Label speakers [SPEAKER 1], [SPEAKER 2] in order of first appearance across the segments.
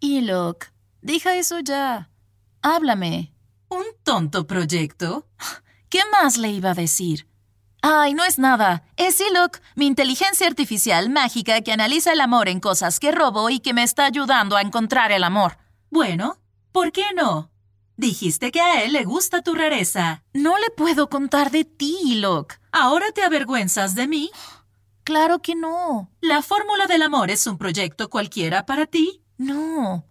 [SPEAKER 1] Ilok, deja eso ya. Háblame.
[SPEAKER 2] ¿Un tonto proyecto?
[SPEAKER 1] ¿Qué más le iba a decir? Ay, no es nada. Es Ilok, mi inteligencia artificial mágica que analiza el amor en cosas que robo y que me está ayudando a encontrar el amor.
[SPEAKER 2] Bueno, ¿por qué no? Dijiste que a él le gusta tu rareza.
[SPEAKER 1] No le puedo contar de ti, Ilok.
[SPEAKER 2] ¿Ahora te avergüenzas de mí?
[SPEAKER 1] Claro que no.
[SPEAKER 2] ¿La fórmula del amor es un proyecto cualquiera para ti?
[SPEAKER 1] No,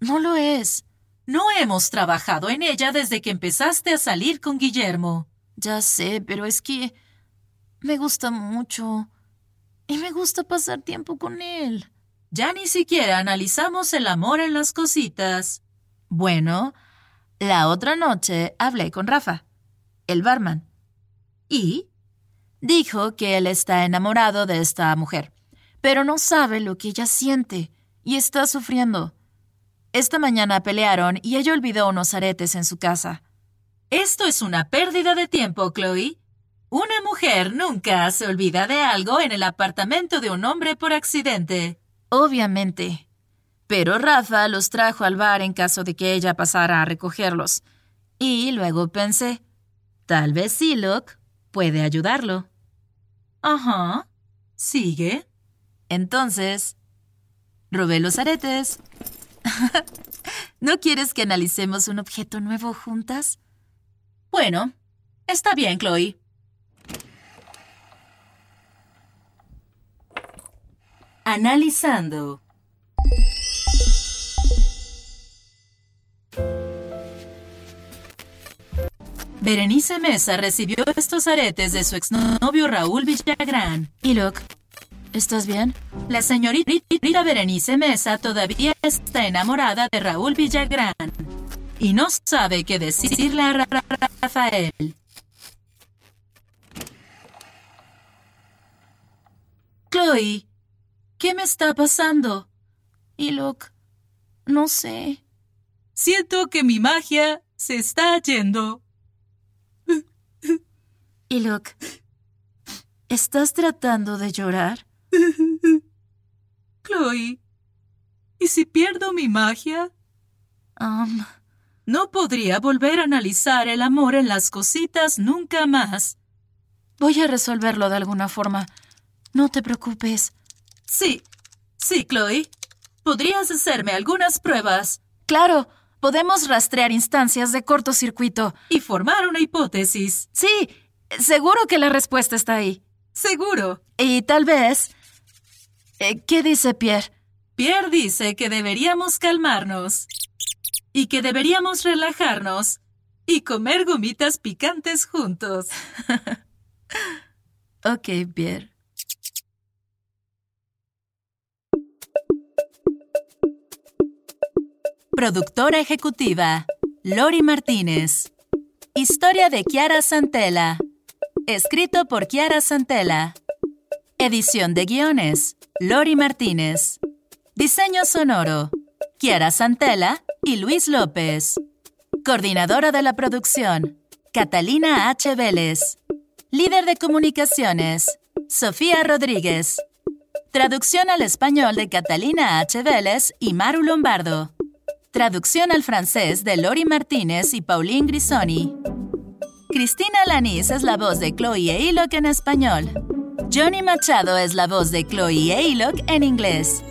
[SPEAKER 1] no lo es.
[SPEAKER 2] No hemos trabajado en ella desde que empezaste a salir con Guillermo.
[SPEAKER 1] Ya sé, pero es que me gusta mucho. Y me gusta pasar tiempo con él.
[SPEAKER 2] Ya ni siquiera analizamos el amor en las cositas.
[SPEAKER 1] Bueno, la otra noche hablé con Rafa, el barman.
[SPEAKER 2] ¿Y?
[SPEAKER 1] Dijo que él está enamorado de esta mujer, pero no sabe lo que ella siente y está sufriendo. Esta mañana pelearon y ella olvidó unos aretes en su casa.
[SPEAKER 2] Esto es una pérdida de tiempo, Chloe. Una mujer nunca se olvida de algo en el apartamento de un hombre por accidente.
[SPEAKER 1] Obviamente. Pero Rafa los trajo al bar en caso de que ella pasara a recogerlos. Y luego pensé, tal vez Silok puede ayudarlo.
[SPEAKER 2] Ajá. Sigue.
[SPEAKER 1] Entonces, Robé los aretes. ¿No quieres que analicemos un objeto nuevo juntas?
[SPEAKER 2] Bueno, está bien, Chloe. Analizando. Berenice Mesa recibió estos aretes de su exnovio Raúl Villagrán.
[SPEAKER 1] Y Luke, ¿Estás bien?
[SPEAKER 2] La señorita Berenice Mesa todavía está enamorada de Raúl Villagrán y no sabe qué decirle a Rafael. Chloe, ¿qué me está pasando?
[SPEAKER 1] Y Luke, no sé.
[SPEAKER 2] Siento que mi magia se está yendo.
[SPEAKER 1] Y Luke, ¿estás tratando de llorar?
[SPEAKER 2] Chloe, ¿y si pierdo mi magia?
[SPEAKER 1] Um,
[SPEAKER 2] no podría volver a analizar el amor en las cositas nunca más.
[SPEAKER 1] Voy a resolverlo de alguna forma. No te preocupes.
[SPEAKER 2] Sí, sí, Chloe. ¿Podrías hacerme algunas pruebas?
[SPEAKER 1] Claro, podemos rastrear instancias de cortocircuito.
[SPEAKER 2] Y formar una hipótesis.
[SPEAKER 1] Sí, seguro que la respuesta está ahí.
[SPEAKER 2] Seguro.
[SPEAKER 1] Y tal vez eh, ¿Qué dice Pierre?
[SPEAKER 2] Pierre dice que deberíamos calmarnos y que deberíamos relajarnos y comer gomitas picantes juntos.
[SPEAKER 1] ok, Pierre.
[SPEAKER 2] Productora ejecutiva, Lori Martínez. Historia de Kiara Santella. Escrito por Kiara Santella. Edición de guiones, Lori Martínez. Diseño sonoro. Kiara Santella y Luis López. Coordinadora de la producción. Catalina H. Vélez. Líder de comunicaciones. Sofía Rodríguez. Traducción al español de Catalina H. Vélez y Maru Lombardo. Traducción al francés de Lori Martínez y Pauline Grisoni. Cristina Lanís es la voz de Chloe e en español. Johnny Machado es la voz de Chloe Ilok en inglés.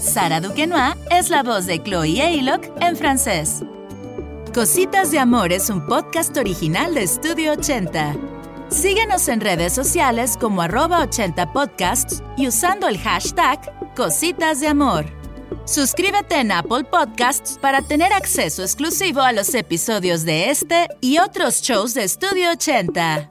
[SPEAKER 2] Sara Duquenois es la voz de Chloe Ilok en francés. Cositas de Amor es un podcast original de Studio 80. Síguenos en redes sociales como arroba 80 podcasts y usando el hashtag Cositas de Amor. Suscríbete en Apple Podcasts para tener acceso exclusivo a los episodios de este y otros shows de Studio 80.